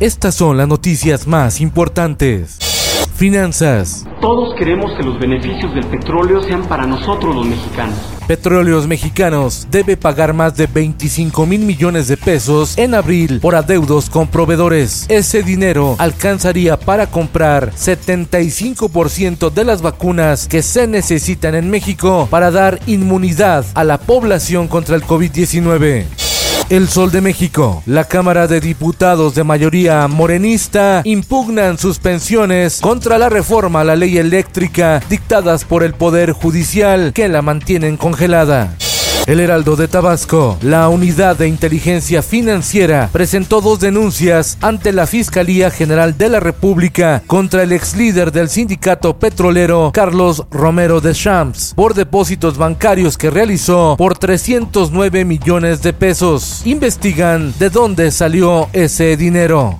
Estas son las noticias más importantes. Finanzas. Todos queremos que los beneficios del petróleo sean para nosotros los mexicanos. Petróleos Mexicanos debe pagar más de 25 mil millones de pesos en abril por adeudos con proveedores. Ese dinero alcanzaría para comprar 75% de las vacunas que se necesitan en México para dar inmunidad a la población contra el COVID-19. El Sol de México. La Cámara de Diputados de mayoría morenista impugnan suspensiones contra la reforma a la ley eléctrica dictadas por el Poder Judicial que la mantienen congelada. El Heraldo de Tabasco, la unidad de inteligencia financiera, presentó dos denuncias ante la Fiscalía General de la República contra el ex líder del sindicato petrolero, Carlos Romero de Champs, por depósitos bancarios que realizó por 309 millones de pesos. Investigan de dónde salió ese dinero.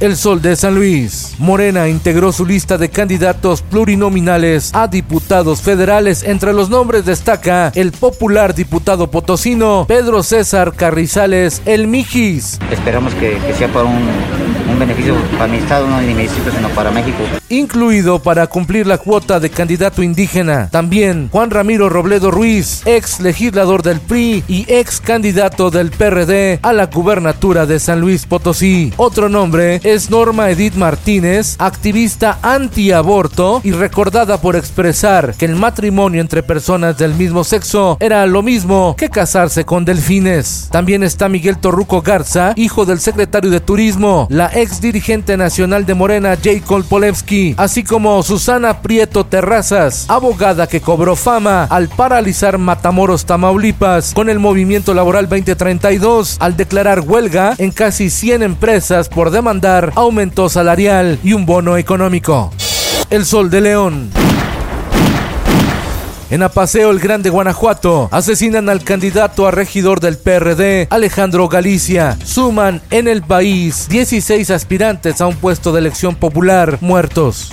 El Sol de San Luis. Morena integró su lista de candidatos plurinominales a diputados federales. Entre los nombres destaca el popular diputado potosino Pedro César Carrizales El Mijis. Esperamos que, sea para un, un beneficio para mi estado, no ni mi distrito, sino para México. Incluido para cumplir la cuota de candidato indígena. También Juan Ramiro Robledo Ruiz, ex legislador del PRI y ex candidato del PRD a la gubernatura de San Luis Potosí. Otro nombre es Norma Edith Martínez, activista antiaborto y recordada por expresar que el matrimonio entre personas del mismo sexo era lo mismo que casarse con delfines. También está Miguel Torruco Garza, hijo del secretario de Turismo, la ex dirigente nacional de Morena, J. Polewski, así como Susana Prieto Terrazas, abogada que cobró fama al paralizar Matamoros, Tamaulipas, con el movimiento laboral 2032, al declarar huelga en casi 100 empresas por demandar aumento salarial y un bono económico. El Sol de León. En Apaseo el Grande Guanajuato asesinan al candidato a regidor del PRD, Alejandro Galicia. Suman en el país 16 aspirantes a un puesto de elección popular muertos.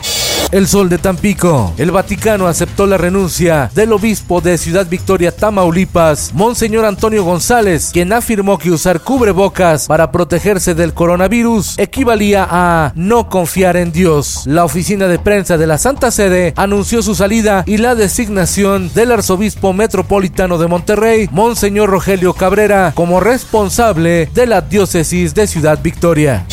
El Sol de Tampico. El Vaticano aceptó la renuncia del obispo de Ciudad Victoria, Tamaulipas, Monseñor Antonio González, quien afirmó que usar cubrebocas para protegerse del coronavirus equivalía a no confiar en Dios. La oficina de prensa de la Santa Sede anunció su salida y la designación del arzobispo metropolitano de Monterrey, Monseñor Rogelio Cabrera, como responsable de la diócesis de Ciudad Victoria.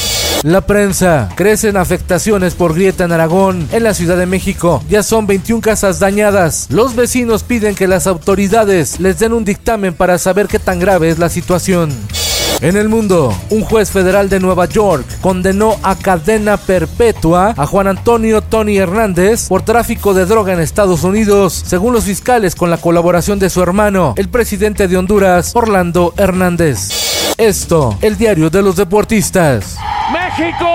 La prensa. Crecen afectaciones por grieta en Aragón. En la Ciudad de México ya son 21 casas dañadas. Los vecinos piden que las autoridades les den un dictamen para saber qué tan grave es la situación. En el mundo, un juez federal de Nueva York condenó a cadena perpetua a Juan Antonio Tony Hernández por tráfico de droga en Estados Unidos, según los fiscales con la colaboración de su hermano, el presidente de Honduras, Orlando Hernández. Esto, el diario de los deportistas. México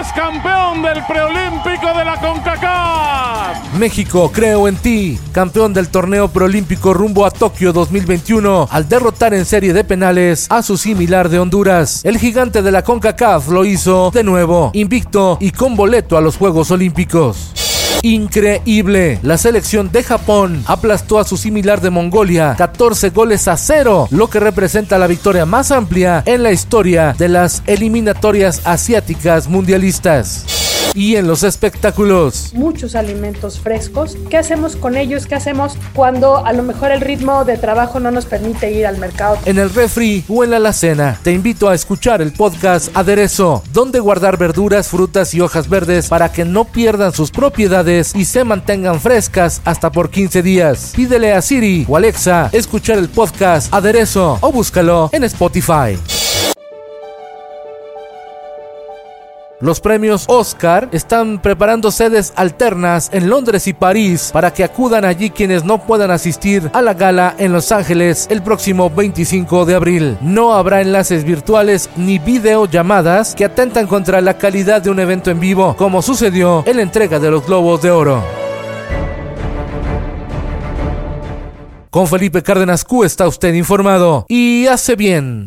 es campeón del preolímpico de la CONCACAF. México, creo en ti, campeón del torneo preolímpico rumbo a Tokio 2021, al derrotar en serie de penales a su similar de Honduras. El gigante de la CONCACAF lo hizo de nuevo, invicto y con boleto a los Juegos Olímpicos. Increíble. La selección de Japón aplastó a su similar de Mongolia 14 goles a cero, lo que representa la victoria más amplia en la historia de las eliminatorias asiáticas mundialistas. Y en los espectáculos. Muchos alimentos frescos. ¿Qué hacemos con ellos? ¿Qué hacemos cuando a lo mejor el ritmo de trabajo no nos permite ir al mercado? En el refri o en la alacena, te invito a escuchar el podcast Aderezo, donde guardar verduras, frutas y hojas verdes para que no pierdan sus propiedades y se mantengan frescas hasta por 15 días. Pídele a Siri o Alexa escuchar el podcast Aderezo o búscalo en Spotify. Los premios Oscar están preparando sedes alternas en Londres y París para que acudan allí quienes no puedan asistir a la gala en Los Ángeles el próximo 25 de abril. No habrá enlaces virtuales ni videollamadas que atentan contra la calidad de un evento en vivo, como sucedió en la entrega de los Globos de Oro. Con Felipe Cárdenas Q está usted informado y hace bien.